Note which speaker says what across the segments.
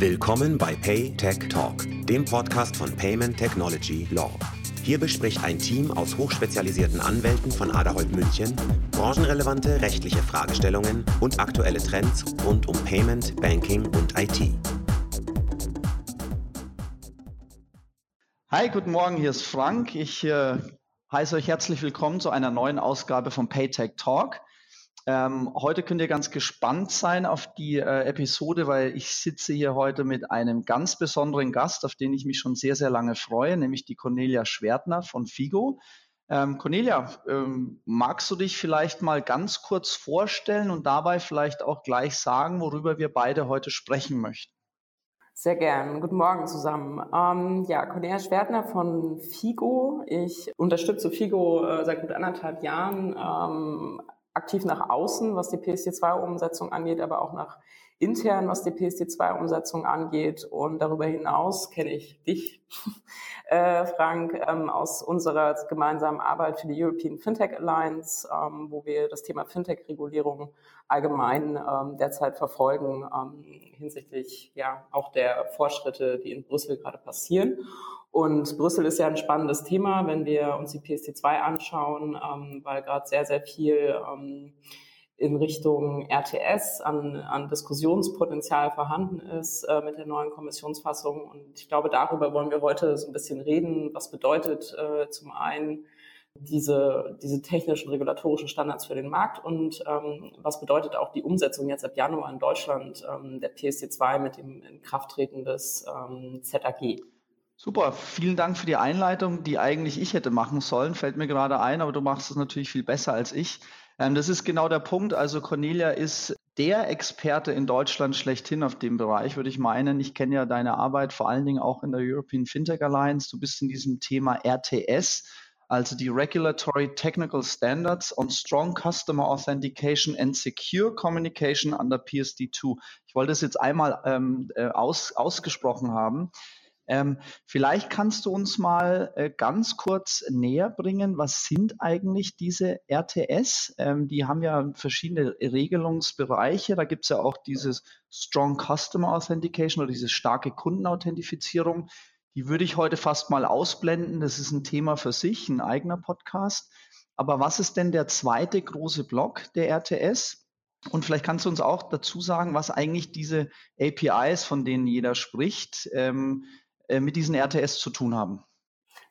Speaker 1: Willkommen bei Pay Tech Talk, dem Podcast von Payment Technology Law. Hier bespricht ein Team aus hochspezialisierten Anwälten von Aderholt München branchenrelevante rechtliche Fragestellungen und aktuelle Trends rund um Payment, Banking und IT.
Speaker 2: Hi, guten Morgen, hier ist Frank. Ich äh, heiße euch herzlich willkommen zu einer neuen Ausgabe von Paytech Talk. Ähm, heute könnt ihr ganz gespannt sein auf die äh, Episode, weil ich sitze hier heute mit einem ganz besonderen Gast, auf den ich mich schon sehr, sehr lange freue, nämlich die Cornelia Schwertner von Figo. Ähm, Cornelia, ähm, magst du dich vielleicht mal ganz kurz vorstellen und dabei vielleicht auch gleich sagen, worüber wir beide heute sprechen möchten?
Speaker 3: Sehr gern. Guten Morgen zusammen. Ähm, ja, Cornelia Schwertner von Figo. Ich unterstütze Figo äh, seit gut anderthalb Jahren ähm, aktiv nach außen, was die PSD2-Umsetzung angeht, aber auch nach intern, was die PSD2-Umsetzung angeht. Und darüber hinaus kenne ich dich, äh, Frank, ähm, aus unserer gemeinsamen Arbeit für die European Fintech Alliance, ähm, wo wir das Thema Fintech-Regulierung allgemein ähm, derzeit verfolgen ähm, hinsichtlich ja auch der Fortschritte, die in Brüssel gerade passieren. Und Brüssel ist ja ein spannendes Thema, wenn wir uns die PSD2 anschauen, ähm, weil gerade sehr, sehr viel ähm, in Richtung RTS an, an Diskussionspotenzial vorhanden ist äh, mit der neuen Kommissionsfassung. Und ich glaube, darüber wollen wir heute so ein bisschen reden. Was bedeutet äh, zum einen diese, diese technischen regulatorischen Standards für den Markt und ähm, was bedeutet auch die Umsetzung jetzt ab Januar in Deutschland ähm, der PSD2 mit dem Inkrafttreten des ähm, ZAG?
Speaker 2: Super, vielen Dank für die Einleitung, die eigentlich ich hätte machen sollen, fällt mir gerade ein, aber du machst es natürlich viel besser als ich. Ähm, das ist genau der Punkt. Also Cornelia ist der Experte in Deutschland schlechthin auf dem Bereich, würde ich meinen. Ich kenne ja deine Arbeit vor allen Dingen auch in der European Fintech Alliance. Du bist in diesem Thema RTS, also die Regulatory Technical Standards on Strong Customer Authentication and Secure Communication under PSD2. Ich wollte es jetzt einmal ähm, äh, aus, ausgesprochen haben. Ähm, vielleicht kannst du uns mal äh, ganz kurz näher bringen, was sind eigentlich diese RTS? Ähm, die haben ja verschiedene Regelungsbereiche. Da gibt es ja auch dieses Strong Customer Authentication oder diese starke Kundenauthentifizierung. Die würde ich heute fast mal ausblenden. Das ist ein Thema für sich, ein eigener Podcast. Aber was ist denn der zweite große Block der RTS? Und vielleicht kannst du uns auch dazu sagen, was eigentlich diese APIs, von denen jeder spricht, ähm, äh, mit diesen RTS zu tun haben?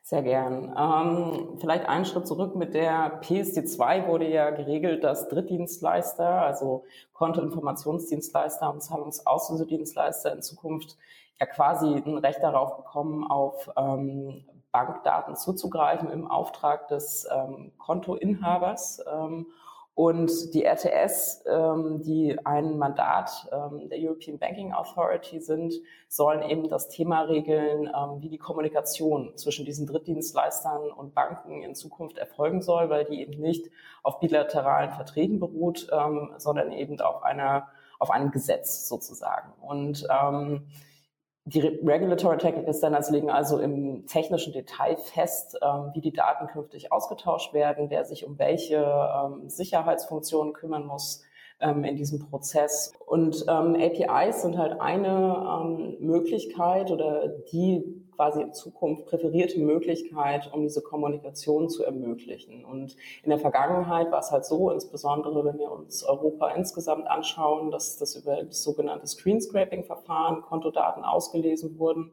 Speaker 3: Sehr gern. Ähm, vielleicht einen Schritt zurück. Mit der PSD2 wurde ja geregelt, dass Drittdienstleister, also Kontoinformationsdienstleister und Zahlungsauslösedienstleister in Zukunft ja quasi ein Recht darauf bekommen, auf ähm, Bankdaten zuzugreifen im Auftrag des ähm, Kontoinhabers. Ähm, und die RTS, ähm, die ein Mandat ähm, der European Banking Authority sind, sollen eben das Thema regeln, ähm, wie die Kommunikation zwischen diesen Drittdienstleistern und Banken in Zukunft erfolgen soll, weil die eben nicht auf bilateralen Verträgen beruht, ähm, sondern eben auf einer auf einem Gesetz sozusagen. Und ähm, die Regulatory Technical Standards legen also im technischen Detail fest, ähm, wie die Daten künftig ausgetauscht werden, wer sich um welche ähm, Sicherheitsfunktionen kümmern muss ähm, in diesem Prozess. Und ähm, APIs sind halt eine ähm, Möglichkeit oder die quasi in Zukunft präferierte Möglichkeit, um diese Kommunikation zu ermöglichen. Und in der Vergangenheit war es halt so, insbesondere wenn wir uns Europa insgesamt anschauen, dass das über das sogenannte Screenscraping-Verfahren Kontodaten ausgelesen wurden.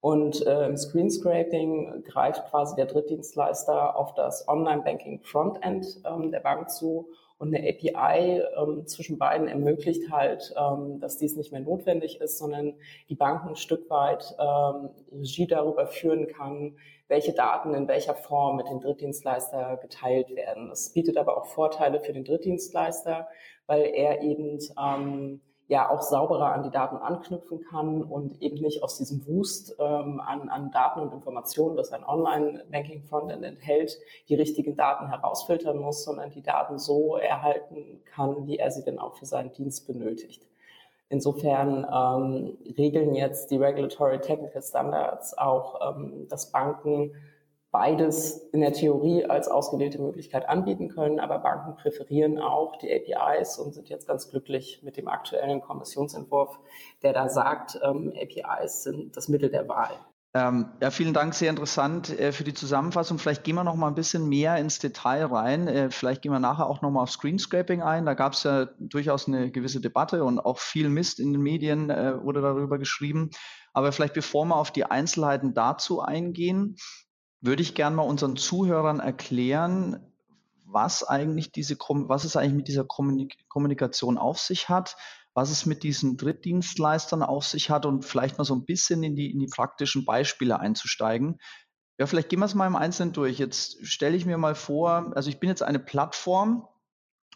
Speaker 3: Und äh, im Screenscraping greift quasi der Drittdienstleister auf das Online-Banking-Frontend ähm, der Bank zu und eine API ähm, zwischen beiden ermöglicht halt, ähm, dass dies nicht mehr notwendig ist, sondern die Banken ein Stück weit ähm, Regie darüber führen kann, welche Daten in welcher Form mit dem Drittdienstleister geteilt werden. Das bietet aber auch Vorteile für den Drittdienstleister, weil er eben ähm, ja auch sauberer an die Daten anknüpfen kann und eben nicht aus diesem Wust ähm, an, an Daten und Informationen, das ein Online-Banking-Frontend enthält, die richtigen Daten herausfiltern muss, sondern die Daten so erhalten kann, wie er sie denn auch für seinen Dienst benötigt. Insofern ähm, regeln jetzt die Regulatory Technical Standards auch, ähm, dass Banken beides in der Theorie als ausgewählte Möglichkeit anbieten können, aber Banken präferieren auch die APIs und sind jetzt ganz glücklich mit dem aktuellen Kommissionsentwurf, der da sagt, ähm, APIs sind das Mittel der Wahl.
Speaker 2: Ähm, ja, vielen Dank, sehr interessant äh, für die Zusammenfassung. Vielleicht gehen wir noch mal ein bisschen mehr ins Detail rein. Äh, vielleicht gehen wir nachher auch noch mal auf Screenscraping ein. Da gab es ja durchaus eine gewisse Debatte und auch viel Mist in den Medien äh, wurde darüber geschrieben. Aber vielleicht bevor wir auf die Einzelheiten dazu eingehen, würde ich gerne mal unseren Zuhörern erklären, was eigentlich diese, was es eigentlich mit dieser Kommunikation auf sich hat, was es mit diesen Drittdienstleistern auf sich hat und vielleicht mal so ein bisschen in die, in die praktischen Beispiele einzusteigen. Ja, vielleicht gehen wir es mal im Einzelnen durch. Jetzt stelle ich mir mal vor, also ich bin jetzt eine Plattform,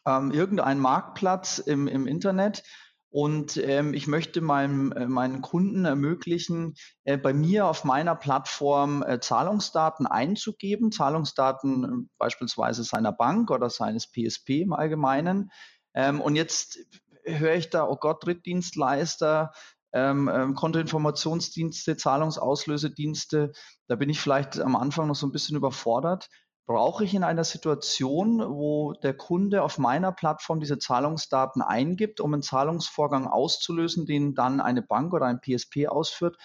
Speaker 2: ähm, irgendein Marktplatz im, im Internet und ähm, ich möchte meinem, äh, meinen Kunden ermöglichen, äh, bei mir auf meiner Plattform äh, Zahlungsdaten einzugeben, Zahlungsdaten äh, beispielsweise seiner Bank oder seines PSP im Allgemeinen. Ähm, und jetzt höre ich da, oh Gott, Drittdienstleister, ähm, ähm, Kontoinformationsdienste, Zahlungsauslösedienste. Da bin ich vielleicht am Anfang noch so ein bisschen überfordert brauche ich in einer Situation, wo der Kunde auf meiner Plattform diese Zahlungsdaten eingibt, um einen Zahlungsvorgang auszulösen, den dann eine Bank oder ein PSP ausführt,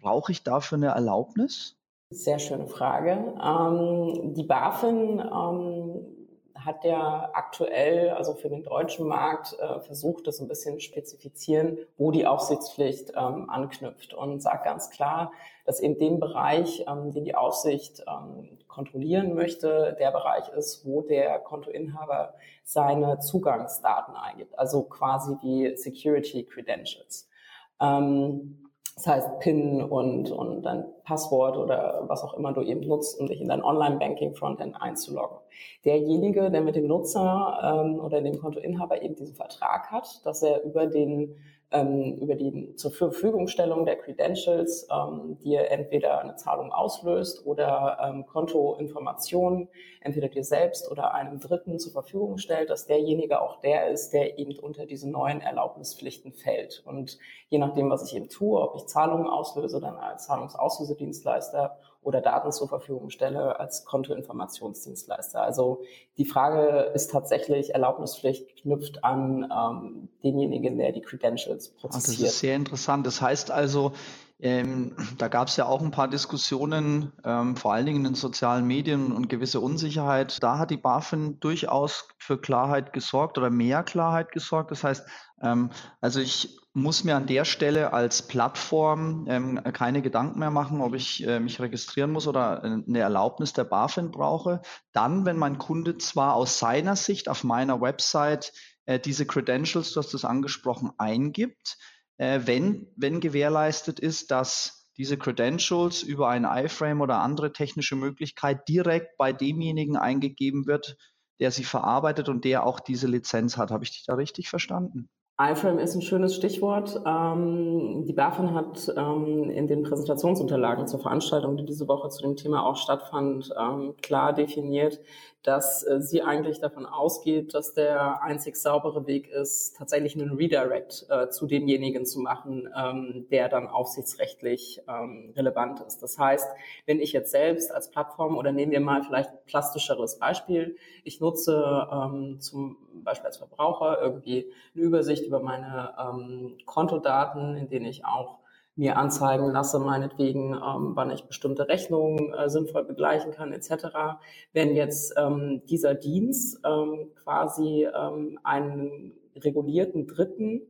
Speaker 2: brauche ich dafür eine Erlaubnis?
Speaker 3: Sehr schöne Frage. Ähm, die BaFin ähm, hat ja aktuell, also für den deutschen Markt, äh, versucht, das ein bisschen spezifizieren, wo die Aufsichtspflicht ähm, anknüpft und sagt ganz klar, dass eben den Bereich, ähm, den die Aufsicht ähm, kontrollieren möchte, der Bereich ist, wo der Kontoinhaber seine Zugangsdaten eingibt, also quasi wie Security Credentials. Ähm, das heißt PIN und, und dein Passwort oder was auch immer du eben nutzt, um dich in dein Online-Banking-Frontend einzuloggen. Derjenige, der mit dem Nutzer ähm, oder dem Kontoinhaber eben diesen Vertrag hat, dass er über den ähm, über die zur Verfügungstellung der Credentials ähm, dir entweder eine Zahlung auslöst oder ähm, Kontoinformationen entweder dir selbst oder einem Dritten zur Verfügung stellt, dass derjenige auch der ist, der eben unter diese neuen Erlaubnispflichten fällt. Und je nachdem, was ich eben tue, ob ich Zahlungen auslöse, dann als Zahlungsauslösedienstleister oder Daten zur Verfügung stelle als Kontoinformationsdienstleister. Also die Frage ist tatsächlich, Erlaubnispflicht knüpft an ähm, denjenigen, der die Credentials prozessiert.
Speaker 2: Ach, das ist sehr interessant. Das heißt also, ähm, da gab es ja auch ein paar Diskussionen, ähm, vor allen Dingen in den sozialen Medien und gewisse Unsicherheit. Da hat die BaFin durchaus für Klarheit gesorgt oder mehr Klarheit gesorgt. Das heißt, ähm, also ich muss mir an der Stelle als Plattform ähm, keine Gedanken mehr machen, ob ich äh, mich registrieren muss oder äh, eine Erlaubnis der BaFin brauche. Dann, wenn mein Kunde zwar aus seiner Sicht auf meiner Website äh, diese Credentials, du hast das angesprochen, eingibt, äh, wenn, wenn gewährleistet ist, dass diese Credentials über ein iFrame oder andere technische Möglichkeit direkt bei demjenigen eingegeben wird, der sie verarbeitet und der auch diese Lizenz hat. Habe ich dich da richtig verstanden?
Speaker 3: iFrame ist ein schönes Stichwort. Ähm, die BaFin hat ähm, in den Präsentationsunterlagen zur Veranstaltung, die diese Woche zu dem Thema auch stattfand, ähm, klar definiert, dass äh, sie eigentlich davon ausgeht, dass der einzig saubere Weg ist, tatsächlich einen Redirect äh, zu demjenigen zu machen, ähm, der dann aufsichtsrechtlich ähm, relevant ist. Das heißt, wenn ich jetzt selbst als Plattform oder nehmen wir mal vielleicht ein plastischeres Beispiel, ich nutze ähm, zum Beispiel als Verbraucher irgendwie eine Übersicht über meine ähm, Kontodaten, in denen ich auch mir anzeigen lasse, meinetwegen, ähm, wann ich bestimmte Rechnungen äh, sinnvoll begleichen kann, etc. Wenn jetzt ähm, dieser Dienst ähm, quasi ähm, einen regulierten Dritten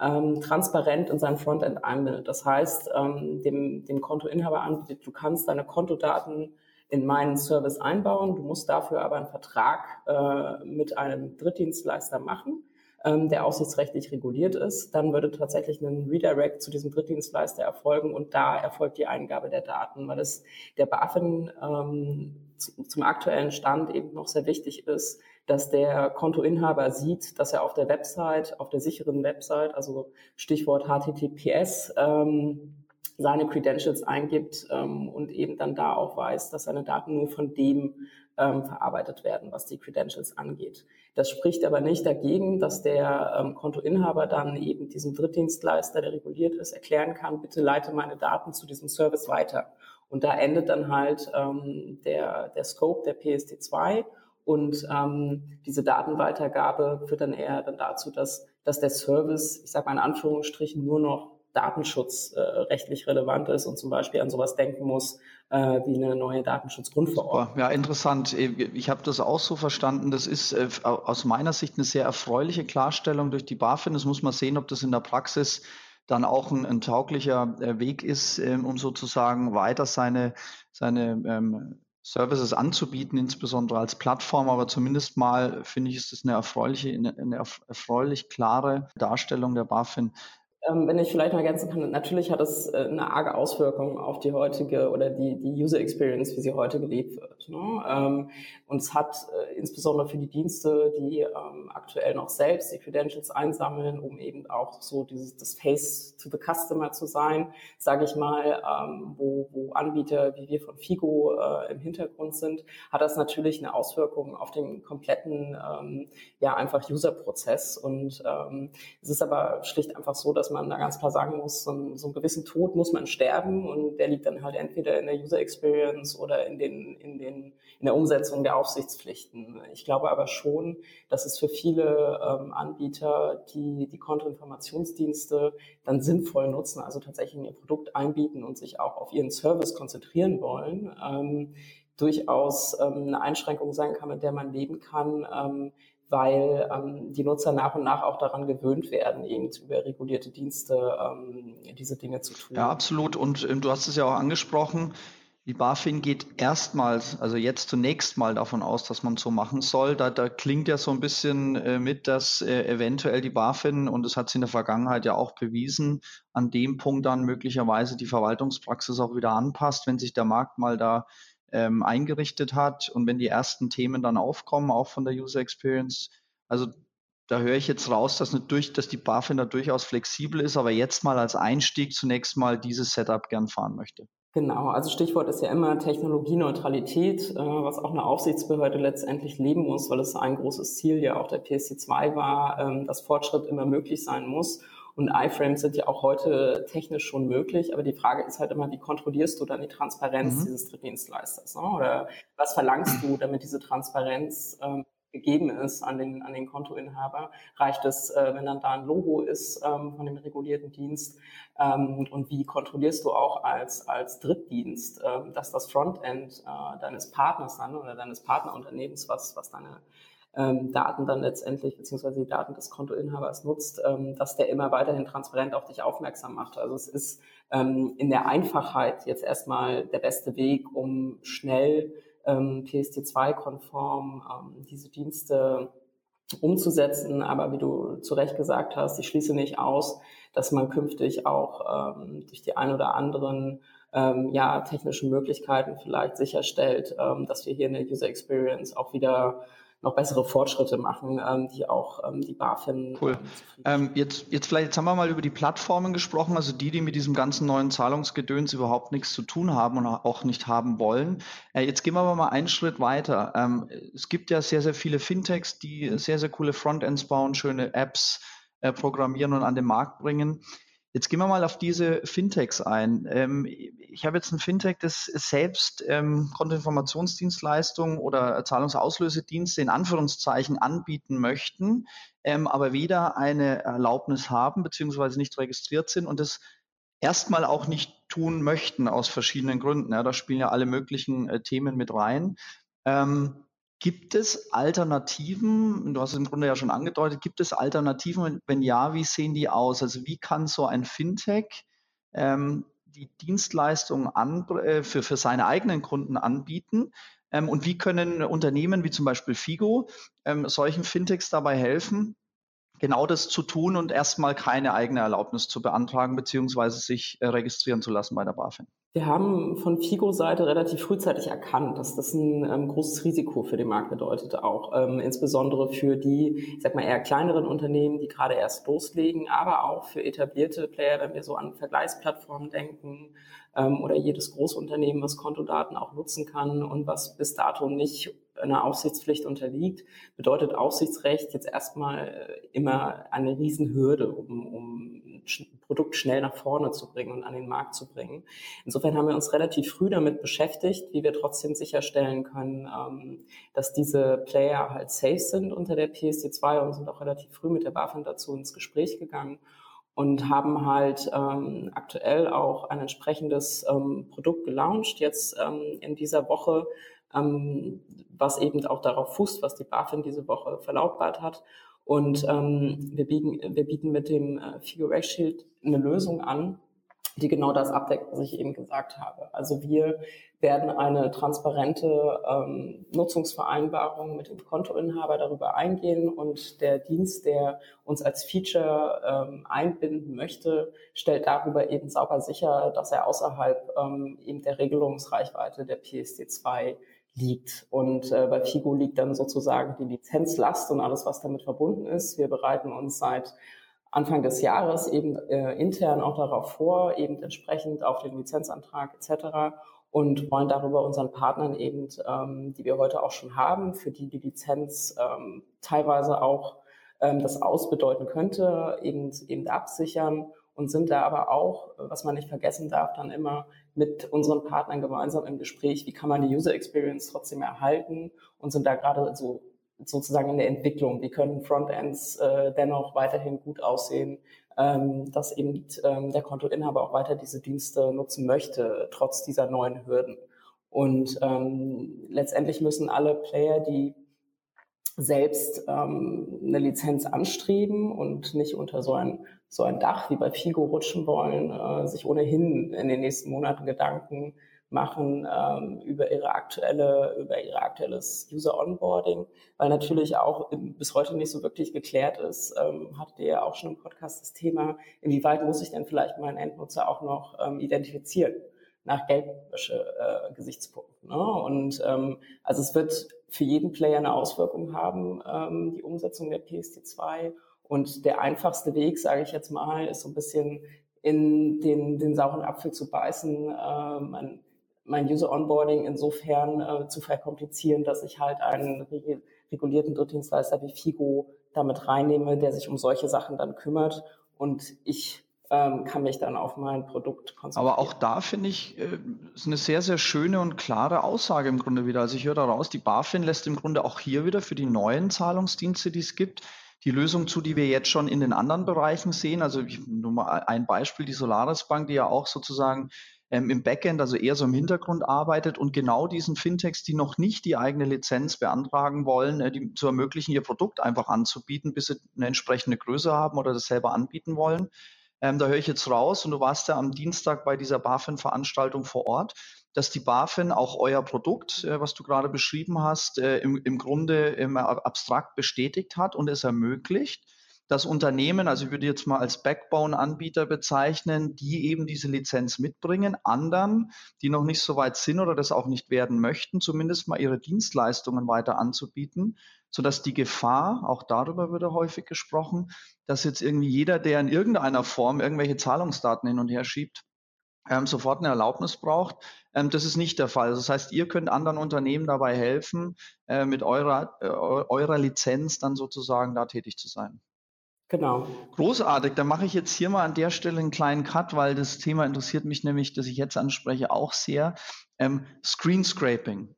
Speaker 3: ähm, transparent in sein Frontend einbindet. Das heißt, ähm, dem, dem Kontoinhaber anbietet, du kannst deine Kontodaten in meinen Service einbauen, du musst dafür aber einen Vertrag äh, mit einem Drittdienstleister machen ähm, der aufsichtsrechtlich reguliert ist, dann würde tatsächlich ein Redirect zu diesem Drittdienstleister erfolgen und da erfolgt die Eingabe der Daten, weil es der BaFin ähm, zum aktuellen Stand eben noch sehr wichtig ist, dass der Kontoinhaber sieht, dass er auf der Website, auf der sicheren Website, also Stichwort HTTPS, ähm, seine Credentials eingibt ähm, und eben dann da auch weiß, dass seine Daten nur von dem ähm, verarbeitet werden, was die Credentials angeht. Das spricht aber nicht dagegen, dass der ähm, Kontoinhaber dann eben diesem Drittdienstleister, der reguliert ist, erklären kann, bitte leite meine Daten zu diesem Service weiter. Und da endet dann halt ähm, der, der Scope der PSD2 und ähm, diese Datenweitergabe führt dann eher dann dazu, dass, dass der Service, ich sage mal in Anführungsstrichen, nur noch datenschutzrechtlich äh, relevant ist und zum Beispiel an sowas denken muss, äh, wie eine neue Datenschutzgrundverordnung.
Speaker 2: Ja, interessant. Ich habe das auch so verstanden. Das ist äh, aus meiner Sicht eine sehr erfreuliche Klarstellung durch die BaFin. Das muss man sehen, ob das in der Praxis dann auch ein, ein tauglicher äh, Weg ist, ähm, um sozusagen weiter seine, seine ähm, Services anzubieten, insbesondere als Plattform, aber zumindest mal finde ich, ist das eine erfreuliche, eine erfreulich klare Darstellung der BaFin,
Speaker 3: ähm, wenn ich vielleicht noch ergänzen kann, natürlich hat es äh, eine arge Auswirkung auf die heutige oder die, die User Experience, wie sie heute gelebt wird. Ne? Ähm, und es hat äh, insbesondere für die Dienste, die ähm, aktuell noch selbst die Credentials einsammeln, um eben auch so dieses das Face to the Customer zu sein, sage ich mal, wo, wo Anbieter wie wir von Figo äh, im Hintergrund sind, hat das natürlich eine Auswirkung auf den kompletten, ja einfach User-Prozess. Und es ist aber schlicht einfach so, dass man man da ganz klar sagen muss, so, einen, so einen gewissen Tod muss man sterben und der liegt dann halt entweder in der User Experience oder in, den, in, den, in der Umsetzung der Aufsichtspflichten. Ich glaube aber schon, dass es für viele ähm, Anbieter, die die Kontoinformationsdienste dann sinnvoll nutzen, also tatsächlich in ihr Produkt einbieten und sich auch auf ihren Service konzentrieren wollen, ähm, durchaus ähm, eine Einschränkung sein kann, mit der man leben kann, ähm, weil ähm, die Nutzer nach und nach auch daran gewöhnt werden, eben über regulierte Dienste ähm, diese Dinge zu tun.
Speaker 2: Ja, absolut. Und ähm, du hast es ja auch angesprochen, die BaFin geht erstmals, also jetzt zunächst mal davon aus, dass man so machen soll. Da, da klingt ja so ein bisschen äh, mit, dass äh, eventuell die BaFin, und das hat sie in der Vergangenheit ja auch bewiesen, an dem Punkt dann möglicherweise die Verwaltungspraxis auch wieder anpasst, wenn sich der Markt mal da ähm, eingerichtet hat und wenn die ersten Themen dann aufkommen, auch von der User Experience, also da höre ich jetzt raus, dass, durch, dass die BaFin da durchaus flexibel ist, aber jetzt mal als Einstieg zunächst mal dieses Setup gern fahren möchte.
Speaker 3: Genau, also Stichwort ist ja immer Technologieneutralität, äh, was auch eine Aufsichtsbehörde letztendlich leben muss, weil es ein großes Ziel ja auch der PSC2 war, ähm, dass Fortschritt immer möglich sein muss. Und iFrames sind ja auch heute technisch schon möglich, aber die Frage ist halt immer, wie kontrollierst du dann die Transparenz mhm. dieses Drittdienstleisters? Ne? Oder was verlangst du, damit diese Transparenz ähm, gegeben ist an den, an den Kontoinhaber? Reicht es, äh, wenn dann da ein Logo ist ähm, von dem regulierten Dienst? Ähm, und wie kontrollierst du auch als, als Drittdienst, äh, dass das Frontend äh, deines Partners dann oder deines Partnerunternehmens, was, was deine ähm, Daten dann letztendlich, beziehungsweise die Daten des Kontoinhabers nutzt, ähm, dass der immer weiterhin transparent auf dich aufmerksam macht. Also es ist ähm, in der Einfachheit jetzt erstmal der beste Weg, um schnell ähm, PSD2-konform ähm, diese Dienste umzusetzen. Aber wie du zu Recht gesagt hast, ich schließe nicht aus, dass man künftig auch ähm, durch die ein oder anderen ähm, ja, technischen Möglichkeiten vielleicht sicherstellt, ähm, dass wir hier in der User Experience auch wieder noch bessere Fortschritte machen, ähm, die auch ähm, die BaFin.
Speaker 2: Cool. Ähm, jetzt, jetzt vielleicht, jetzt haben wir mal über die Plattformen gesprochen, also die, die mit diesem ganzen neuen Zahlungsgedöns überhaupt nichts zu tun haben und auch nicht haben wollen. Äh, jetzt gehen wir aber mal einen Schritt weiter. Ähm, es gibt ja sehr, sehr viele Fintechs, die sehr, sehr coole Frontends bauen, schöne Apps äh, programmieren und an den Markt bringen. Jetzt gehen wir mal auf diese Fintechs ein. Ähm, ich habe jetzt ein Fintech, das selbst ähm, Kontoinformationsdienstleistungen oder Zahlungsauslösedienste in Anführungszeichen anbieten möchten, ähm, aber weder eine Erlaubnis haben beziehungsweise nicht registriert sind und das erstmal auch nicht tun möchten aus verschiedenen Gründen. Ja, da spielen ja alle möglichen äh, Themen mit rein. Ähm, Gibt es Alternativen? Du hast es im Grunde ja schon angedeutet. Gibt es Alternativen? Wenn ja, wie sehen die aus? Also wie kann so ein Fintech ähm, die Dienstleistungen äh, für, für seine eigenen Kunden anbieten? Ähm, und wie können Unternehmen wie zum Beispiel Figo ähm, solchen Fintechs dabei helfen, genau das zu tun und erstmal keine eigene Erlaubnis zu beantragen beziehungsweise sich äh, registrieren zu lassen bei der BaFin?
Speaker 3: Wir haben von Figo-Seite relativ frühzeitig erkannt, dass das ein ähm, großes Risiko für den Markt bedeutet, auch ähm, insbesondere für die, ich sag mal eher kleineren Unternehmen, die gerade erst loslegen, aber auch für etablierte Player, wenn wir so an Vergleichsplattformen denken ähm, oder jedes Großunternehmen, was Kontodaten auch nutzen kann und was bis dato nicht einer Aufsichtspflicht unterliegt, bedeutet Aufsichtsrecht jetzt erstmal immer eine Riesenhürde, um, um ein Produkt schnell nach vorne zu bringen und an den Markt zu bringen. Insofern haben wir uns relativ früh damit beschäftigt, wie wir trotzdem sicherstellen können, ähm, dass diese Player halt safe sind unter der PSD2 und sind auch relativ früh mit der BaFin dazu ins Gespräch gegangen und haben halt ähm, aktuell auch ein entsprechendes ähm, Produkt gelauncht, jetzt ähm, in dieser Woche, ähm, was eben auch darauf fußt, was die BaFin diese Woche verlautbart hat. Und ähm, wir, bieten, wir bieten mit dem äh, Figure Shield eine Lösung an, die genau das abdeckt, was ich eben gesagt habe. Also wir werden eine transparente ähm, Nutzungsvereinbarung mit dem Kontoinhaber darüber eingehen und der Dienst, der uns als Feature ähm, einbinden möchte, stellt darüber eben sauber sicher, dass er außerhalb ähm, eben der Regelungsreichweite der PSD2 liegt. Und äh, bei FIGO liegt dann sozusagen die Lizenzlast und alles, was damit verbunden ist. Wir bereiten uns seit Anfang des Jahres eben äh, intern auch darauf vor, eben entsprechend auf den Lizenzantrag etc. und wollen darüber unseren Partnern eben, ähm, die wir heute auch schon haben, für die die Lizenz ähm, teilweise auch ähm, das ausbedeuten könnte, eben, eben absichern und sind da aber auch, was man nicht vergessen darf, dann immer mit unseren Partnern gemeinsam im Gespräch, wie kann man die User Experience trotzdem erhalten und sind da gerade so sozusagen in der Entwicklung. Wie können Frontends äh, dennoch weiterhin gut aussehen, ähm, dass eben ähm, der Kontoinhaber auch weiter diese Dienste nutzen möchte, trotz dieser neuen Hürden. Und ähm, letztendlich müssen alle Player, die selbst ähm, eine Lizenz anstreben und nicht unter so ein, so ein Dach wie bei Figo rutschen wollen, äh, sich ohnehin in den nächsten Monaten Gedanken machen ähm, über ihre aktuelle, über ihr aktuelles User Onboarding, weil natürlich auch bis heute nicht so wirklich geklärt ist, ähm, hattet ihr ja auch schon im Podcast das Thema, inwieweit muss ich denn vielleicht meinen Endnutzer auch noch ähm, identifizieren nach Geldwäsche-Gesichtspunkten. Äh, ne? Und ähm, also es wird für jeden Player eine Auswirkung haben, ähm, die Umsetzung der PSD2. Und der einfachste Weg, sage ich jetzt mal, ist so ein bisschen in den, den sauren Apfel zu beißen. Äh, mein User Onboarding insofern äh, zu verkomplizieren, dass ich halt einen regulierten Drittdienstleister wie Figo damit reinnehme, der sich um solche Sachen dann kümmert und ich ähm, kann mich dann auf mein Produkt konzentrieren.
Speaker 2: Aber auch da finde ich, äh, ist eine sehr, sehr schöne und klare Aussage im Grunde wieder. Also ich höre daraus, die BaFin lässt im Grunde auch hier wieder für die neuen Zahlungsdienste, die es gibt, die Lösung zu, die wir jetzt schon in den anderen Bereichen sehen. Also ich, nur mal ein Beispiel, die Solaris Bank, die ja auch sozusagen ähm, im Backend, also eher so im Hintergrund arbeitet und genau diesen Fintechs, die noch nicht die eigene Lizenz beantragen wollen, äh, die zu ermöglichen, ihr Produkt einfach anzubieten, bis sie eine entsprechende Größe haben oder das selber anbieten wollen. Ähm, da höre ich jetzt raus und du warst ja am Dienstag bei dieser BaFin-Veranstaltung vor Ort, dass die BaFin auch euer Produkt, äh, was du gerade beschrieben hast, äh, im, im Grunde im abstrakt bestätigt hat und es ermöglicht, dass Unternehmen, also ich würde jetzt mal als Backbone-Anbieter bezeichnen, die eben diese Lizenz mitbringen, anderen, die noch nicht so weit sind oder das auch nicht werden möchten, zumindest mal ihre Dienstleistungen weiter anzubieten, sodass die Gefahr, auch darüber wird häufig gesprochen, dass jetzt irgendwie jeder, der in irgendeiner Form irgendwelche Zahlungsdaten hin und her schiebt, ähm, sofort eine Erlaubnis braucht. Ähm, das ist nicht der Fall. Das heißt, ihr könnt anderen Unternehmen dabei helfen, äh, mit eurer, äh, eurer Lizenz dann sozusagen da tätig zu sein.
Speaker 3: Genau.
Speaker 2: Großartig. Dann mache ich jetzt hier mal an der Stelle einen kleinen Cut, weil das Thema interessiert mich nämlich, das ich jetzt anspreche, auch sehr. Ähm, Screen Scraping.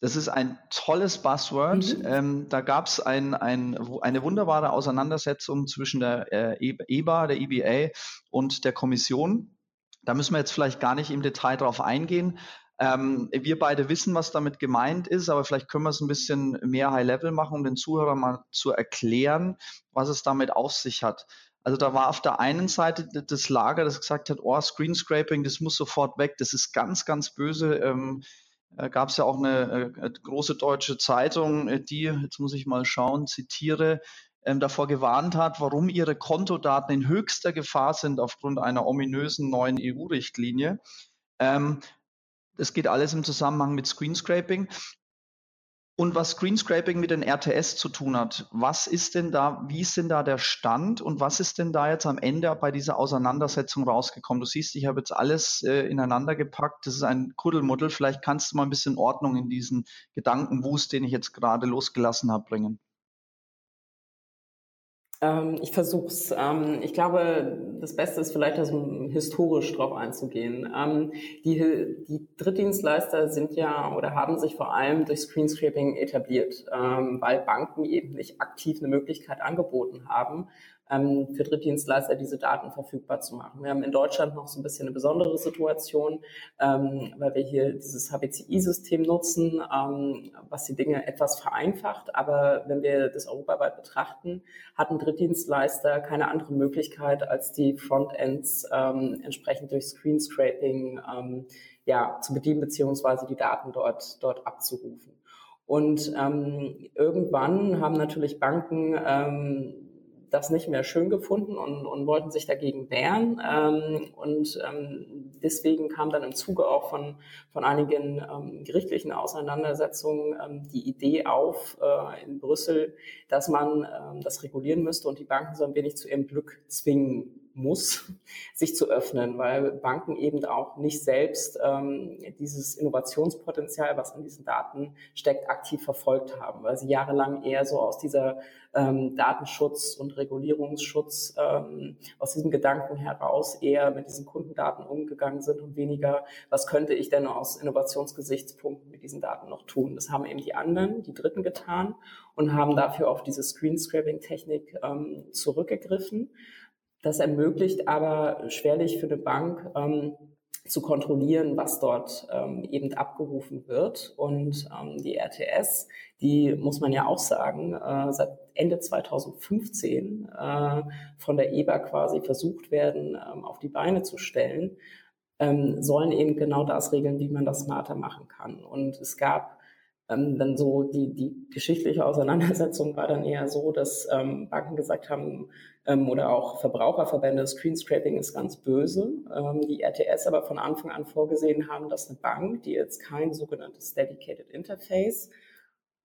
Speaker 2: Das ist ein tolles Buzzword. Mhm. Ähm, da gab es ein, ein, eine wunderbare Auseinandersetzung zwischen der äh, EBA, der EBA und der Kommission. Da müssen wir jetzt vielleicht gar nicht im Detail drauf eingehen. Ähm, wir beide wissen, was damit gemeint ist, aber vielleicht können wir es ein bisschen mehr High-Level machen, um den Zuhörern mal zu erklären, was es damit auf sich hat. Also da war auf der einen Seite das Lager, das gesagt hat, oh, Screenscraping, das muss sofort weg, das ist ganz, ganz böse. Ähm, äh, Gab es ja auch eine äh, große deutsche Zeitung, äh, die, jetzt muss ich mal schauen, zitiere, ähm, davor gewarnt hat, warum ihre Kontodaten in höchster Gefahr sind aufgrund einer ominösen neuen EU-Richtlinie. Ähm, das geht alles im Zusammenhang mit Screenscraping. Und was Screenscraping mit den RTS zu tun hat, was ist denn da, wie ist denn da der Stand und was ist denn da jetzt am Ende bei dieser Auseinandersetzung rausgekommen? Du siehst, ich habe jetzt alles äh, ineinander gepackt. Das ist ein Kuddelmuddel. Vielleicht kannst du mal ein bisschen Ordnung in diesen Gedankenwust, den ich jetzt gerade losgelassen habe, bringen.
Speaker 3: Ähm, ich versuch's. Ähm, ich glaube, das Beste ist vielleicht, also historisch drauf einzugehen. Ähm, die, die Drittdienstleister sind ja oder haben sich vor allem durch Screenscraping etabliert, ähm, weil Banken eben nicht aktiv eine Möglichkeit angeboten haben, ähm, für Drittdienstleister diese Daten verfügbar zu machen. Wir haben in Deutschland noch so ein bisschen eine besondere Situation, ähm, weil wir hier dieses HBCI-System nutzen, ähm, was die Dinge etwas vereinfacht. Aber wenn wir das europaweit betrachten, hatten Drittdienstleister keine andere Möglichkeit, als die Frontends entsprechend durch Screenscraping ja, zu bedienen beziehungsweise die Daten dort, dort abzurufen. Und ähm, irgendwann haben natürlich Banken ähm, das nicht mehr schön gefunden und, und wollten sich dagegen wehren. Ähm, und ähm, deswegen kam dann im Zuge auch von, von einigen ähm, gerichtlichen Auseinandersetzungen ähm, die Idee auf äh, in Brüssel, dass man ähm, das regulieren müsste und die Banken so ein wenig zu ihrem Glück zwingen muss, sich zu öffnen, weil Banken eben auch nicht selbst ähm, dieses Innovationspotenzial, was in diesen Daten steckt, aktiv verfolgt haben, weil sie jahrelang eher so aus dieser ähm, Datenschutz und Regulierungsschutz, ähm, aus diesem Gedanken heraus eher mit diesen Kundendaten umgegangen sind und weniger, was könnte ich denn aus Innovationsgesichtspunkten mit diesen Daten noch tun. Das haben eben die anderen, die Dritten getan und haben dafür auf diese Screen-Scrapping-Technik ähm, zurückgegriffen. Das ermöglicht aber schwerlich für eine Bank ähm, zu kontrollieren, was dort ähm, eben abgerufen wird. Und ähm, die RTS, die muss man ja auch sagen, äh, seit Ende 2015 äh, von der EBA quasi versucht werden, ähm, auf die Beine zu stellen, ähm, sollen eben genau das regeln, wie man das smarter machen kann. Und es gab ähm, dann so die, die geschichtliche Auseinandersetzung war dann eher so, dass ähm, Banken gesagt haben ähm, oder auch Verbraucherverbände, Screenscraping ist ganz böse. Ähm, die RTS aber von Anfang an vorgesehen haben, dass eine Bank, die jetzt kein sogenanntes Dedicated Interface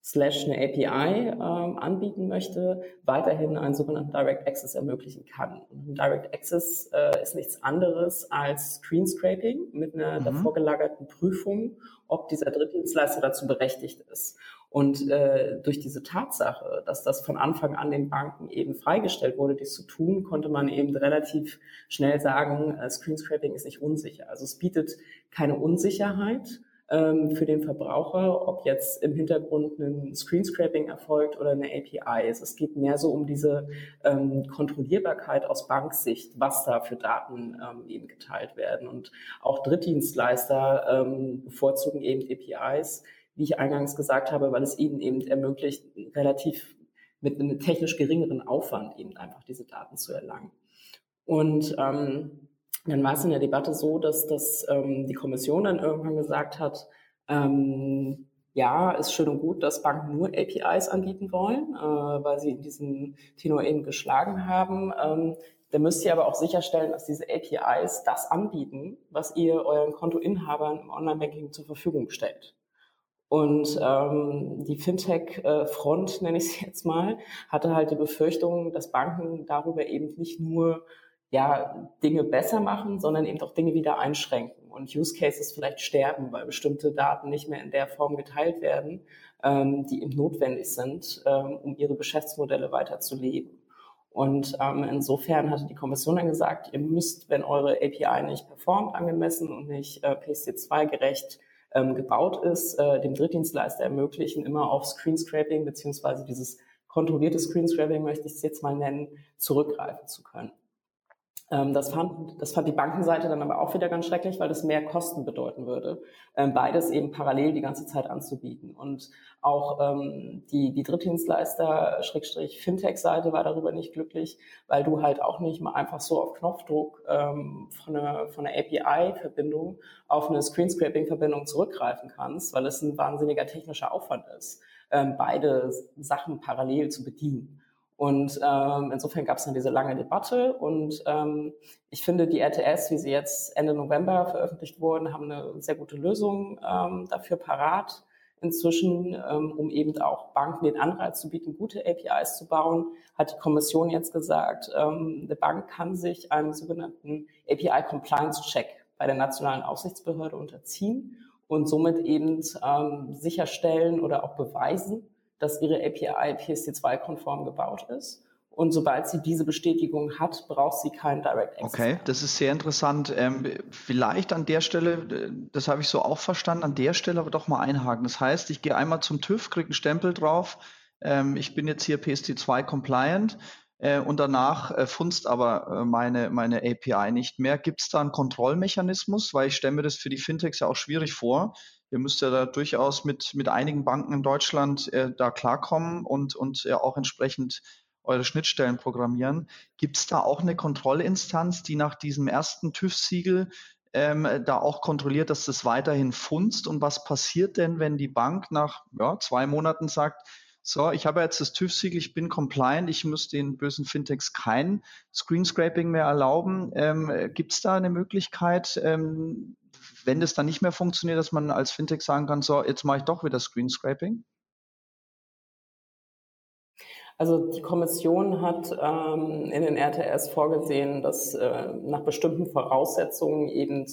Speaker 3: slash eine API ähm, anbieten möchte, weiterhin einen sogenannten Direct Access ermöglichen kann. Und Direct Access äh, ist nichts anderes als Screen Scraping mit einer mhm. davor gelagerten Prüfung, ob dieser Drittdienstleister dazu berechtigt ist. Und äh, durch diese Tatsache, dass das von Anfang an den Banken eben freigestellt wurde, dies zu tun, konnte man eben relativ schnell sagen, äh, Screen ist nicht unsicher. Also es bietet keine Unsicherheit, ähm, für den Verbraucher, ob jetzt im Hintergrund ein Screenscraping erfolgt oder eine API ist. Es geht mehr so um diese ähm, Kontrollierbarkeit aus Banksicht, was da für Daten ähm, eben geteilt werden. Und auch Drittdienstleister ähm, bevorzugen eben APIs, wie ich eingangs gesagt habe, weil es ihnen eben ermöglicht, relativ mit einem technisch geringeren Aufwand eben einfach diese Daten zu erlangen. Und ähm, dann war es in der Debatte so, dass, dass ähm, die Kommission dann irgendwann gesagt hat, ähm, ja, ist schön und gut, dass Banken nur APIs anbieten wollen, äh, weil sie in diesem Tenor eben geschlagen haben. Ähm, da müsst ihr aber auch sicherstellen, dass diese APIs das anbieten, was ihr euren Kontoinhabern im Online-Banking zur Verfügung stellt. Und ähm, die Fintech-Front, nenne ich es jetzt mal, hatte halt die Befürchtung, dass Banken darüber eben nicht nur ja, Dinge besser machen, sondern eben auch Dinge wieder einschränken und Use Cases vielleicht sterben, weil bestimmte Daten nicht mehr in der Form geteilt werden, ähm, die eben notwendig sind, ähm, um ihre Geschäftsmodelle weiterzuleben. Und ähm, insofern hatte die Kommission dann gesagt, ihr müsst, wenn eure API nicht performt, angemessen und nicht äh, PSD2 gerecht ähm, gebaut ist, äh, dem Drittdienstleister ermöglichen, immer auf Screenscraping beziehungsweise dieses kontrollierte Screenscraping, möchte ich es jetzt mal nennen, zurückgreifen zu können. Ähm, das fand, das fand die Bankenseite dann aber auch wieder ganz schrecklich, weil das mehr Kosten bedeuten würde, ähm, beides eben parallel die ganze Zeit anzubieten. Und auch ähm, die, die Drittdienstleister, Schrägstrich Fintech-Seite war darüber nicht glücklich, weil du halt auch nicht mal einfach so auf Knopfdruck ähm, von einer, von einer API-Verbindung auf eine Screenscraping-Verbindung zurückgreifen kannst, weil es ein wahnsinniger technischer Aufwand ist, ähm, beide Sachen parallel zu bedienen. Und ähm, insofern gab es dann diese lange Debatte und ähm, ich finde, die RTS, wie sie jetzt Ende November veröffentlicht wurden, haben eine sehr gute Lösung ähm, dafür parat, inzwischen, ähm, um eben auch Banken den Anreiz zu bieten, gute APIs zu bauen, hat die Kommission jetzt gesagt, ähm, eine Bank kann sich einem sogenannten API Compliance Check bei der nationalen Aufsichtsbehörde unterziehen und somit eben ähm, sicherstellen oder auch beweisen, dass ihre API PSD2-konform gebaut ist. Und sobald sie diese Bestätigung hat, braucht sie keinen Direct
Speaker 2: Access. Okay, das ist sehr interessant. Ähm, vielleicht an der Stelle, das habe ich so auch verstanden, an der Stelle aber doch mal einhaken. Das heißt, ich gehe einmal zum TÜV, kriege einen Stempel drauf. Ähm, ich bin jetzt hier PSD2 compliant äh, und danach äh, funzt aber äh, meine, meine API nicht mehr. Gibt es da einen Kontrollmechanismus? Weil ich stelle mir das für die Fintechs ja auch schwierig vor. Ihr müsst ja da durchaus mit, mit einigen Banken in Deutschland äh, da klarkommen und, und ja auch entsprechend eure Schnittstellen programmieren. Gibt es da auch eine Kontrollinstanz, die nach diesem ersten TÜV-Siegel ähm, da auch kontrolliert, dass das weiterhin funzt? Und was passiert denn, wenn die Bank nach ja, zwei Monaten sagt, so, ich habe jetzt das TÜV-Siegel, ich bin compliant, ich muss den bösen Fintechs kein Screenscraping mehr erlauben. Ähm, Gibt es da eine Möglichkeit, ähm, wenn das dann nicht mehr funktioniert, dass man als Fintech sagen kann, so, jetzt mache ich doch wieder Screenscraping?
Speaker 3: Also die Kommission hat ähm, in den RTS vorgesehen, dass äh, nach bestimmten Voraussetzungen eben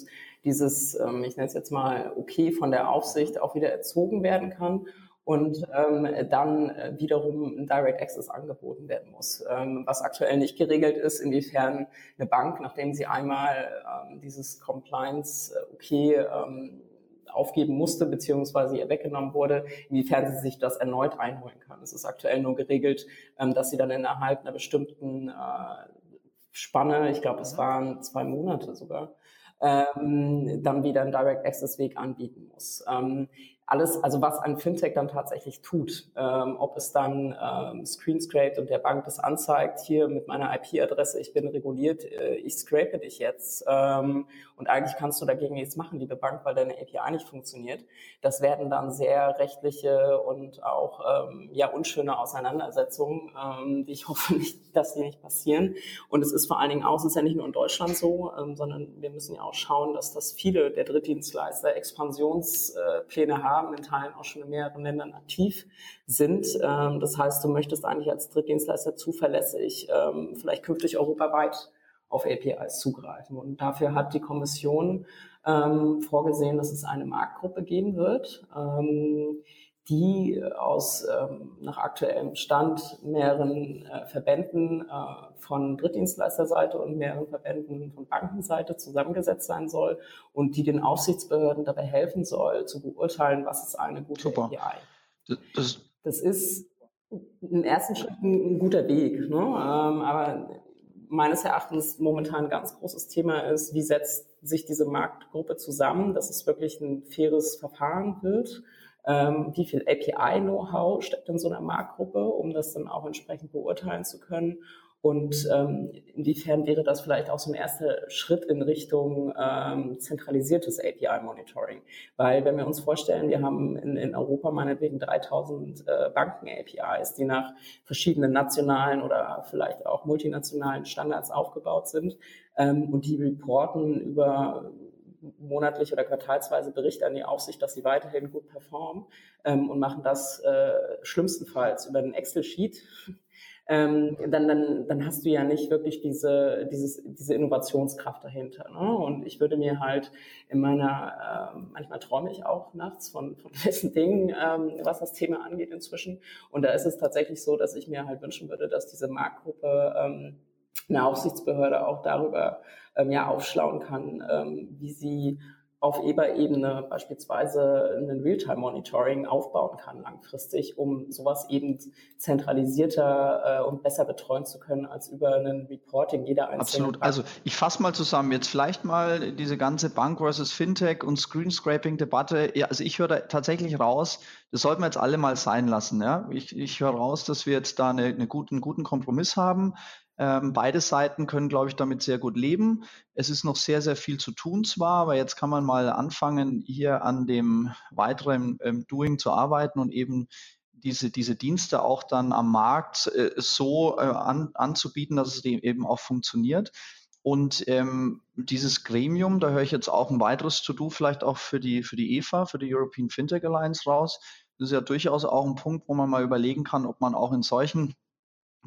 Speaker 3: dieses, ähm, ich nenne es jetzt mal, okay von der Aufsicht auch wieder erzogen werden kann und ähm, dann wiederum ein Direct Access angeboten werden muss. Ähm, was aktuell nicht geregelt ist, inwiefern eine Bank, nachdem sie einmal ähm, dieses Compliance äh, okay ähm, aufgeben musste, beziehungsweise ihr weggenommen wurde, inwiefern sie sich das erneut einholen kann. Es ist aktuell nur geregelt, ähm, dass sie dann innerhalb einer bestimmten äh, Spanne, ich glaube, es mhm. waren zwei Monate sogar, ähm, dann wieder einen Direct Access Weg anbieten muss. Ähm, alles, also was ein Fintech dann tatsächlich tut, ähm, ob es dann ähm, Screen scraped und der Bank das anzeigt, hier mit meiner IP-Adresse, ich bin reguliert, äh, ich scrape dich jetzt ähm, und eigentlich kannst du dagegen nichts machen, liebe Bank, weil deine API nicht funktioniert. Das werden dann sehr rechtliche und auch ähm, ja unschöne Auseinandersetzungen, ähm, die ich hoffe nicht, dass die nicht passieren. Und es ist vor allen Dingen auch, es ist ja nicht nur in Deutschland so, ähm, sondern wir müssen ja auch schauen, dass das viele der Drittdienstleister Expansionspläne haben haben, in Teilen auch schon in mehreren Ländern aktiv sind. Ähm, das heißt, du möchtest eigentlich als Drittdienstleister zuverlässig ähm, vielleicht künftig europaweit auf APIs zugreifen. Und dafür hat die Kommission ähm, vorgesehen, dass es eine Marktgruppe geben wird, ähm, die aus ähm, nach aktuellem Stand mehreren äh, Verbänden äh, von Drittdienstleisterseite und mehreren Verbänden von Bankenseite zusammengesetzt sein soll und die den Aufsichtsbehörden dabei helfen soll, zu beurteilen, was ist eine gute Super. API. Das, das ist im ersten Schritt ein, ein guter Weg, ne? ähm, aber meines Erachtens momentan ein ganz großes Thema ist, wie setzt sich diese Marktgruppe zusammen, dass es wirklich ein faires Verfahren wird ähm, wie viel API-Know-how steckt in so einer Marktgruppe, um das dann auch entsprechend beurteilen zu können. Und ähm, inwiefern wäre das vielleicht auch so ein erster Schritt in Richtung ähm, zentralisiertes API-Monitoring? Weil wenn wir uns vorstellen, wir haben in, in Europa meinetwegen 3000 äh, Banken-APIs, die nach verschiedenen nationalen oder vielleicht auch multinationalen Standards aufgebaut sind ähm, und die reporten über monatlich oder quartalsweise Berichte an die Aufsicht, dass sie weiterhin gut performen ähm, und machen das äh, schlimmstenfalls über einen Excel-Sheet. Ähm, dann, dann, dann hast du ja nicht wirklich diese, dieses, diese Innovationskraft dahinter. Ne? Und ich würde mir halt in meiner, äh, manchmal träume ich auch nachts von, von diesen Dingen, ähm, was das Thema angeht inzwischen. Und da ist es tatsächlich so, dass ich mir halt wünschen würde, dass diese Marktgruppe ähm, eine Aufsichtsbehörde auch darüber ähm, ja aufschlauen kann, ähm, wie sie auf EBA-Ebene beispielsweise ein Realtime-Monitoring aufbauen kann langfristig, um sowas eben zentralisierter äh, und besser betreuen zu können als über ein Reporting jeder einzelnen.
Speaker 2: Absolut. Bank. Also ich fasse mal zusammen. Jetzt vielleicht mal diese ganze Bank versus Fintech und Screenscraping-Debatte. Ja, also ich höre da tatsächlich raus, das sollten wir jetzt alle mal sein lassen. Ja? Ich, ich höre raus, dass wir jetzt da eine, eine guten, einen guten Kompromiss haben. Ähm, beide Seiten können, glaube ich, damit sehr gut leben. Es ist noch sehr, sehr viel zu tun zwar, aber jetzt kann man mal anfangen, hier an dem weiteren ähm, Doing zu arbeiten und eben diese, diese Dienste auch dann am Markt äh, so äh, an, anzubieten, dass es eben auch funktioniert. Und ähm, dieses Gremium, da höre ich jetzt auch ein weiteres To-Do vielleicht auch für die, für die EFA, für die European Fintech Alliance raus. Das ist ja durchaus auch ein Punkt, wo man mal überlegen kann, ob man auch in solchen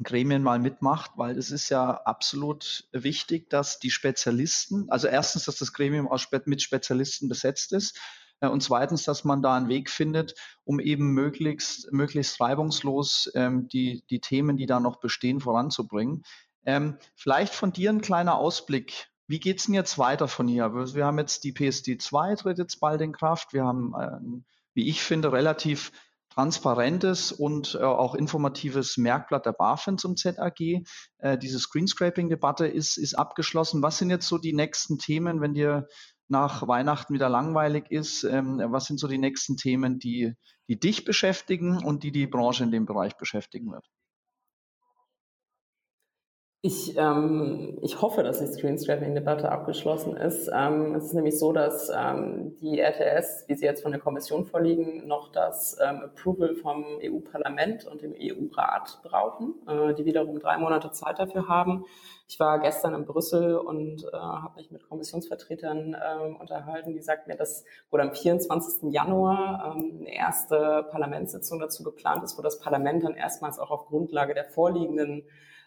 Speaker 2: Gremien mal mitmacht, weil es ist ja absolut wichtig, dass die Spezialisten, also erstens, dass das Gremium auch mit Spezialisten besetzt ist äh, und zweitens, dass man da einen Weg findet, um eben möglichst, möglichst reibungslos ähm, die, die Themen, die da noch bestehen, voranzubringen. Ähm, vielleicht von dir ein kleiner Ausblick. Wie geht's denn jetzt weiter von hier? Wir haben jetzt die PSD 2 tritt jetzt bald in Kraft. Wir haben, ein, wie ich finde, relativ transparentes und äh, auch informatives Merkblatt der BaFin zum ZAG. Äh, diese Screenscraping-Debatte ist, ist abgeschlossen. Was sind jetzt so die nächsten Themen, wenn dir nach Weihnachten wieder langweilig ist? Ähm, was sind so die nächsten Themen, die, die dich beschäftigen und die die Branche in dem Bereich beschäftigen wird?
Speaker 3: Ich, ähm, ich hoffe, dass die Screen-Scrapping-Debatte abgeschlossen ist. Ähm, es ist nämlich so, dass ähm, die RTS, wie sie jetzt von der Kommission vorliegen, noch das ähm, Approval vom EU-Parlament und dem EU-Rat brauchen, äh, die wiederum drei Monate Zeit dafür haben. Ich war gestern in Brüssel und äh, habe mich mit Kommissionsvertretern äh, unterhalten, die sagten mir, dass wohl am 24. Januar ähm, eine erste Parlamentssitzung dazu geplant ist, wo das Parlament dann erstmals auch auf Grundlage der vorliegenden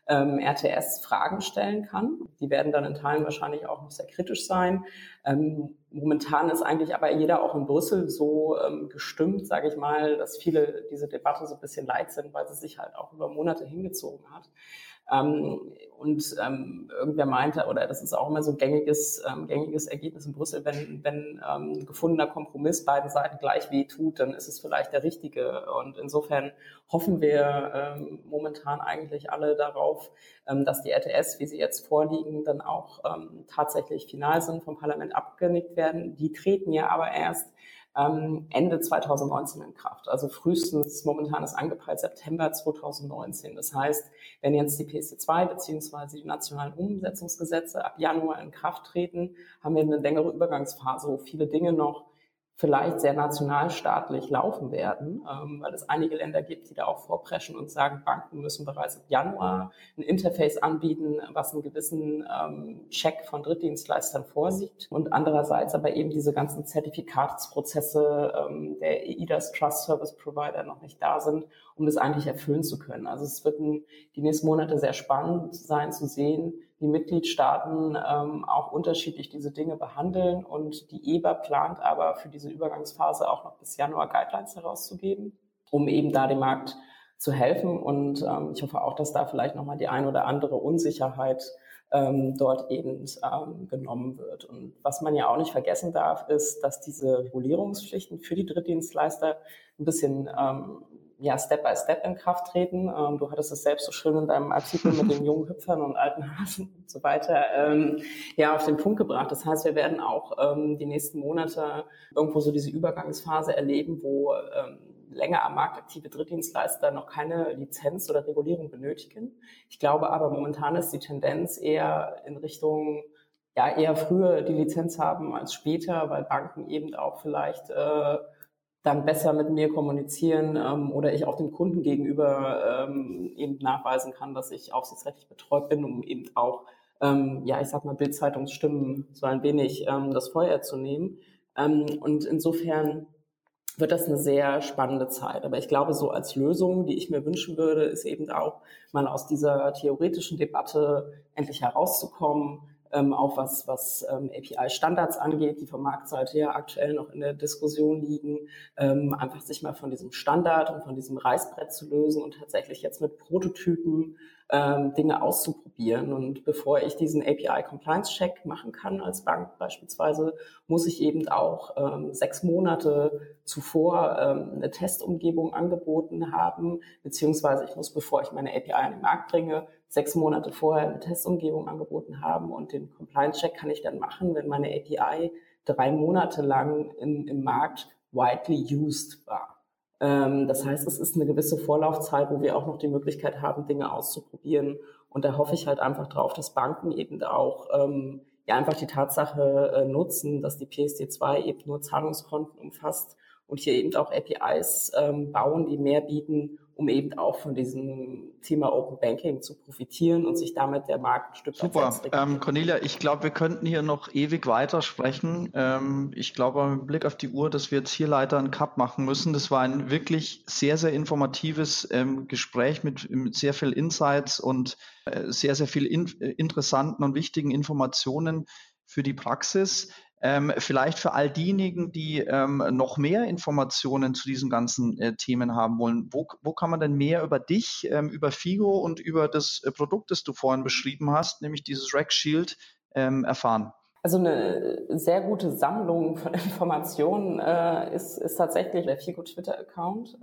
Speaker 3: ähm, RTS Fragen stellen kann. Die werden dann in Teilen wahrscheinlich auch noch sehr kritisch sein. Ähm, momentan ist eigentlich aber jeder auch in Brüssel so ähm, gestimmt, sage ich mal, dass viele diese Debatte so ein bisschen leid sind, weil sie sich halt auch über Monate hingezogen hat. Ähm, und ähm, irgendwer meinte, oder das ist auch immer so ein gängiges, ähm, gängiges Ergebnis in Brüssel, wenn, wenn ähm, gefundener Kompromiss beiden Seiten gleich weh tut, dann ist es vielleicht der richtige. Und insofern hoffen wir ähm, momentan eigentlich alle darauf, ähm, dass die RTS, wie sie jetzt vorliegen, dann auch ähm, tatsächlich final sind, vom Parlament abgenickt werden. Die treten ja aber erst ähm, Ende 2019 in Kraft. Also frühestens momentan ist angepeilt September 2019. Das heißt, wenn jetzt die PSD2 beziehungsweise die nationalen Umsetzungsgesetze ab Januar in Kraft treten, haben wir eine längere Übergangsphase, wo viele Dinge noch vielleicht sehr nationalstaatlich laufen werden, ähm, weil es einige Länder gibt, die da auch vorpreschen und sagen, Banken müssen bereits im Januar ein Interface anbieten, was einen gewissen ähm, Check von Drittdienstleistern vorsieht. Und andererseits aber eben diese ganzen Zertifikatsprozesse ähm, der EIDAS Trust Service Provider noch nicht da sind, um das eigentlich erfüllen zu können. Also es wird die nächsten Monate sehr spannend sein zu sehen, die Mitgliedstaaten ähm, auch unterschiedlich diese Dinge behandeln. Und die EBA plant aber für diese Übergangsphase auch noch bis Januar Guidelines herauszugeben, um eben da dem Markt zu helfen. Und ähm, ich hoffe auch, dass da vielleicht nochmal die ein oder andere Unsicherheit ähm, dort eben ähm, genommen wird. Und was man ja auch nicht vergessen darf, ist, dass diese Regulierungspflichten für die Drittdienstleister ein bisschen ähm, ja, Step by Step in Kraft treten. Ähm, du hattest es selbst so schön in deinem Artikel mit den jungen Hüpfern und alten Hasen und so weiter ähm, ja auf den Punkt gebracht. Das heißt, wir werden auch ähm, die nächsten Monate irgendwo so diese Übergangsphase erleben, wo ähm, länger am Markt aktive Drittdienstleister noch keine Lizenz oder Regulierung benötigen. Ich glaube aber momentan ist die Tendenz eher in Richtung ja eher früher die Lizenz haben als später, weil Banken eben auch vielleicht äh, dann besser mit mir kommunizieren ähm, oder ich auch dem Kunden gegenüber ähm, eben nachweisen kann, dass ich aufsichtsrechtlich betreut bin, um eben auch, ähm, ja, ich sag mal, Bildzeitungsstimmen so ein wenig ähm, das Feuer zu nehmen. Ähm, und insofern wird das eine sehr spannende Zeit. Aber ich glaube, so als Lösung, die ich mir wünschen würde, ist eben auch mal aus dieser theoretischen Debatte endlich herauszukommen, ähm, auch was, was ähm, API-Standards angeht, die vom Marktseite her aktuell noch in der Diskussion liegen, ähm, einfach sich mal von diesem Standard und von diesem Reißbrett zu lösen und tatsächlich jetzt mit Prototypen ähm, Dinge auszuprobieren. Und bevor ich diesen API-Compliance-Check machen kann als Bank beispielsweise, muss ich eben auch ähm, sechs Monate zuvor ähm, eine Testumgebung angeboten haben, beziehungsweise ich muss, bevor ich meine API an den Markt bringe, sechs Monate vorher eine Testumgebung angeboten haben und den Compliance-Check kann ich dann machen, wenn meine API drei Monate lang im, im Markt widely used war. Ähm, das heißt, es ist eine gewisse Vorlaufzeit, wo wir auch noch die Möglichkeit haben, Dinge auszuprobieren. Und da hoffe ich halt einfach drauf, dass Banken eben auch ähm, ja einfach die Tatsache äh, nutzen, dass die PSD2 eben nur Zahlungskonten umfasst und hier eben auch APIs ähm, bauen, die mehr bieten, um eben auch von diesem Thema Open Banking zu profitieren und sich damit der Markt ein Stück
Speaker 2: Super. Ähm, Cornelia, ich glaube, wir könnten hier noch ewig weiter sprechen. Ähm, ich glaube, mit Blick auf die Uhr, dass wir jetzt hier leider einen Cut machen müssen. Das war ein wirklich sehr, sehr informatives ähm, Gespräch mit, mit, sehr viel Insights und äh, sehr, sehr viel in, äh, interessanten und wichtigen Informationen für die Praxis. Ähm, vielleicht für all diejenigen, die ähm, noch mehr Informationen zu diesen ganzen äh, Themen haben wollen, wo, wo kann man denn mehr über dich, ähm, über Figo und über das äh, Produkt, das du vorhin beschrieben hast, nämlich dieses Rack Shield, ähm, erfahren?
Speaker 3: Also eine sehr gute Sammlung von Informationen äh, ist, ist tatsächlich der Figo Twitter-Account,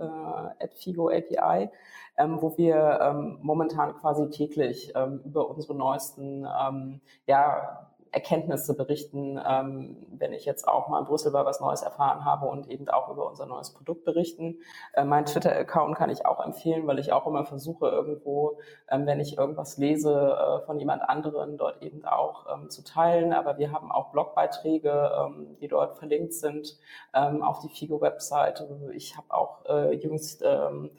Speaker 3: äh, Figo API, ähm, wo wir ähm, momentan quasi täglich ähm, über unsere neuesten ähm, ja, Erkenntnisse berichten, ähm, wenn ich jetzt auch mal in Brüssel war, was Neues erfahren habe und eben auch über unser neues Produkt berichten. Äh, mein Twitter-Account kann ich auch empfehlen, weil ich auch immer versuche, irgendwo, ähm, wenn ich irgendwas lese äh, von jemand anderen, dort eben auch ähm, zu teilen. Aber wir haben auch Blogbeiträge, ähm, die dort verlinkt sind ähm, auf die FIGO-Webseite. Ich habe auch äh, jüngst ähm,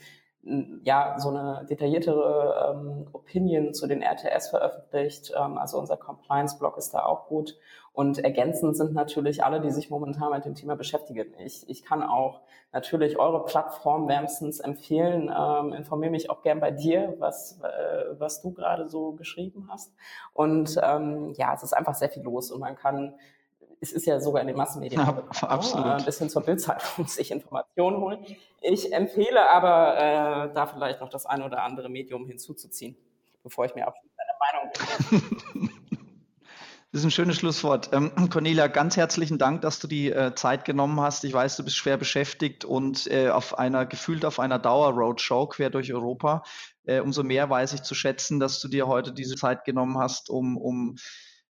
Speaker 3: ja, so eine detailliertere ähm, Opinion zu den RTS veröffentlicht. Ähm, also unser Compliance-Blog ist da auch gut. Und ergänzend sind natürlich alle, die sich momentan mit dem Thema beschäftigen. Ich, ich kann auch natürlich eure Plattform wärmstens empfehlen. Ähm, informiere mich auch gern bei dir, was, äh, was du gerade so geschrieben hast. Und ähm, ja, es ist einfach sehr viel los und man kann es ist ja sogar in den Massenmedien ja, absolut. ein bisschen zur Bildzeitung sich Informationen holen. Ich empfehle aber, äh, da vielleicht noch das eine oder andere Medium hinzuzuziehen, bevor ich mir abschließend eine Meinung
Speaker 2: gebe. Das ist ein schönes Schlusswort. Ähm, Cornelia, ganz herzlichen Dank, dass du die äh, Zeit genommen hast. Ich weiß, du bist schwer beschäftigt und äh, auf einer, gefühlt auf einer Dauer-Roadshow quer durch Europa. Äh, umso mehr weiß ich zu schätzen, dass du dir heute diese Zeit genommen hast, um, um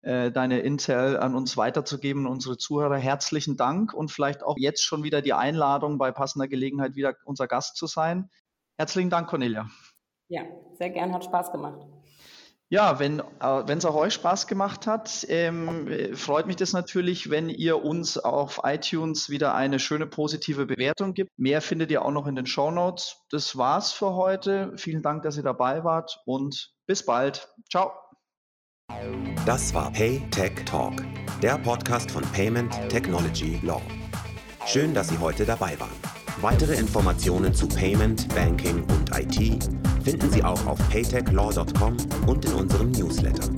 Speaker 2: äh, deine Intel an uns weiterzugeben, unsere Zuhörer. Herzlichen Dank und vielleicht auch jetzt schon wieder die Einladung, bei passender Gelegenheit wieder unser Gast zu sein. Herzlichen Dank, Cornelia.
Speaker 3: Ja, sehr gern, hat Spaß gemacht.
Speaker 2: Ja, wenn äh, es auch euch Spaß gemacht hat, ähm, freut mich das natürlich, wenn ihr uns auf iTunes wieder eine schöne positive Bewertung gibt. Mehr findet ihr auch noch in den Show Notes. Das war's für heute. Vielen Dank, dass ihr dabei wart und bis bald. Ciao.
Speaker 1: Das war PayTech Talk, der Podcast von Payment Technology Law. Schön, dass Sie heute dabei waren. Weitere Informationen zu Payment, Banking und IT finden Sie auch auf paytechlaw.com und in unserem Newsletter.